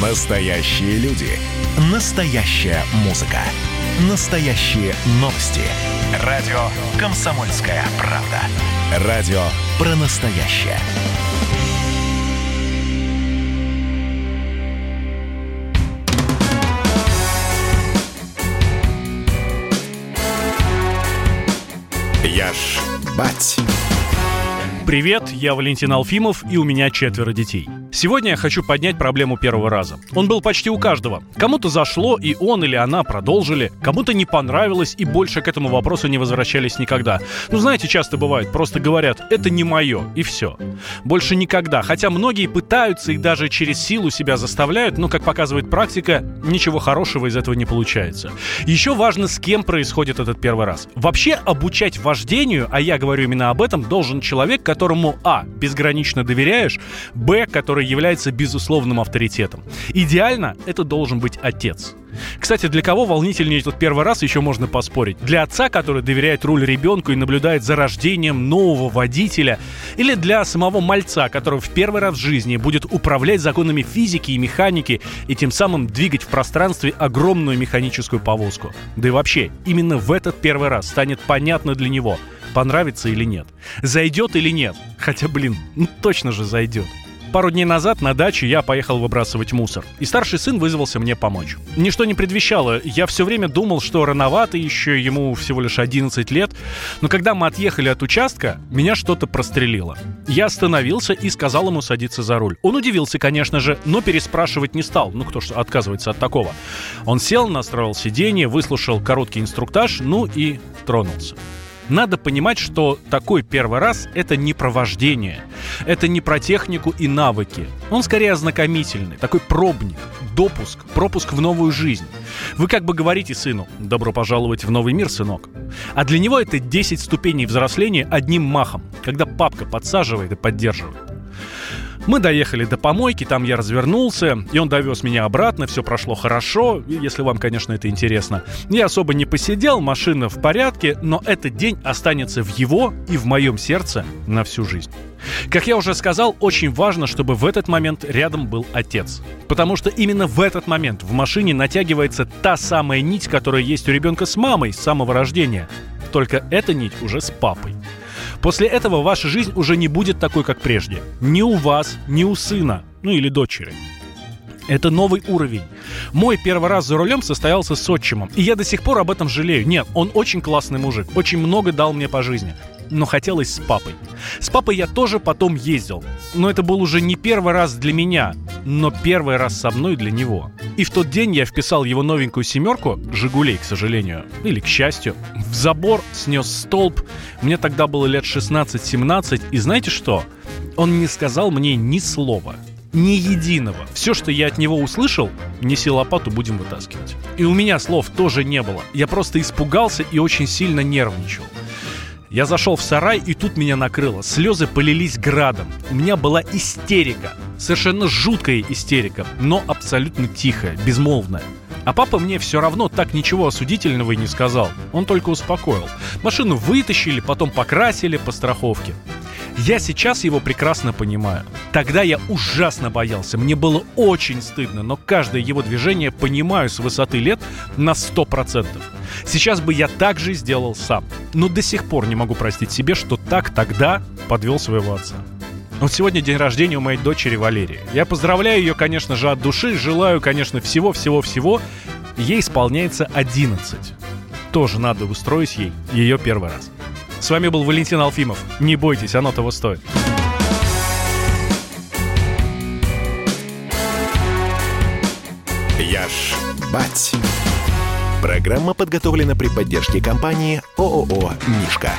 Настоящие люди. Настоящая музыка. Настоящие новости. Радио «Комсомольская правда». Радио про настоящее. Я ж бать. Привет, я Валентин Алфимов, и у меня четверо детей. Сегодня я хочу поднять проблему первого раза. Он был почти у каждого. Кому-то зашло, и он или она продолжили. Кому-то не понравилось, и больше к этому вопросу не возвращались никогда. Ну, знаете, часто бывает, просто говорят, это не мое, и все. Больше никогда. Хотя многие пытаются и даже через силу себя заставляют, но, как показывает практика, ничего хорошего из этого не получается. Еще важно, с кем происходит этот первый раз. Вообще, обучать вождению, а я говорю именно об этом, должен человек, которому а. безгранично доверяешь, б. который является безусловным авторитетом. Идеально это должен быть отец. Кстати, для кого волнительнее этот первый раз еще можно поспорить? Для отца, который доверяет руль ребенку и наблюдает за рождением нового водителя? Или для самого мальца, который в первый раз в жизни будет управлять законами физики и механики и тем самым двигать в пространстве огромную механическую повозку? Да и вообще, именно в этот первый раз станет понятно для него, понравится или нет. Зайдет или нет. Хотя, блин, ну точно же зайдет. Пару дней назад на даче я поехал выбрасывать мусор, и старший сын вызвался мне помочь. Ничто не предвещало, я все время думал, что рановато еще, ему всего лишь 11 лет, но когда мы отъехали от участка, меня что-то прострелило. Я остановился и сказал ему садиться за руль. Он удивился, конечно же, но переспрашивать не стал, ну кто ж отказывается от такого. Он сел, настроил сиденье, выслушал короткий инструктаж, ну и тронулся. Надо понимать, что такой первый раз — это не про вождение, это не про технику и навыки. Он скорее ознакомительный, такой пробник, допуск, пропуск в новую жизнь. Вы как бы говорите сыну «добро пожаловать в новый мир, сынок». А для него это 10 ступеней взросления одним махом, когда папка подсаживает и поддерживает. Мы доехали до помойки, там я развернулся, и он довез меня обратно, все прошло хорошо, если вам, конечно, это интересно. Я особо не посидел, машина в порядке, но этот день останется в его и в моем сердце на всю жизнь. Как я уже сказал, очень важно, чтобы в этот момент рядом был отец. Потому что именно в этот момент в машине натягивается та самая нить, которая есть у ребенка с мамой с самого рождения. Только эта нить уже с папой. После этого ваша жизнь уже не будет такой, как прежде. Ни у вас, ни у сына, ну или дочери. Это новый уровень. Мой первый раз за рулем состоялся с отчимом, и я до сих пор об этом жалею. Нет, он очень классный мужик, очень много дал мне по жизни но хотелось с папой. С папой я тоже потом ездил, но это был уже не первый раз для меня, но первый раз со мной для него. И в тот день я вписал его новенькую семерку, «Жигулей», к сожалению, или к счастью, в забор, снес столб. Мне тогда было лет 16-17, и знаете что? Он не сказал мне ни слова ни единого. Все, что я от него услышал, неси лопату, будем вытаскивать. И у меня слов тоже не было. Я просто испугался и очень сильно нервничал. Я зашел в сарай, и тут меня накрыло. Слезы полились градом. У меня была истерика. Совершенно жуткая истерика, но абсолютно тихая, безмолвная. А папа мне все равно так ничего осудительного и не сказал. Он только успокоил. Машину вытащили, потом покрасили по страховке. Я сейчас его прекрасно понимаю. Тогда я ужасно боялся, мне было очень стыдно, но каждое его движение понимаю с высоты лет на 100%. Сейчас бы я так же сделал сам. Но до сих пор не могу простить себе, что так тогда подвел своего отца. Вот сегодня день рождения у моей дочери Валерии. Я поздравляю ее, конечно же, от души. Желаю, конечно, всего-всего-всего. Ей исполняется 11. Тоже надо устроить ей ее первый раз. С вами был Валентин Алфимов. Не бойтесь, оно того стоит. Я ж бать. Программа подготовлена при поддержке компании ООО «Мишка».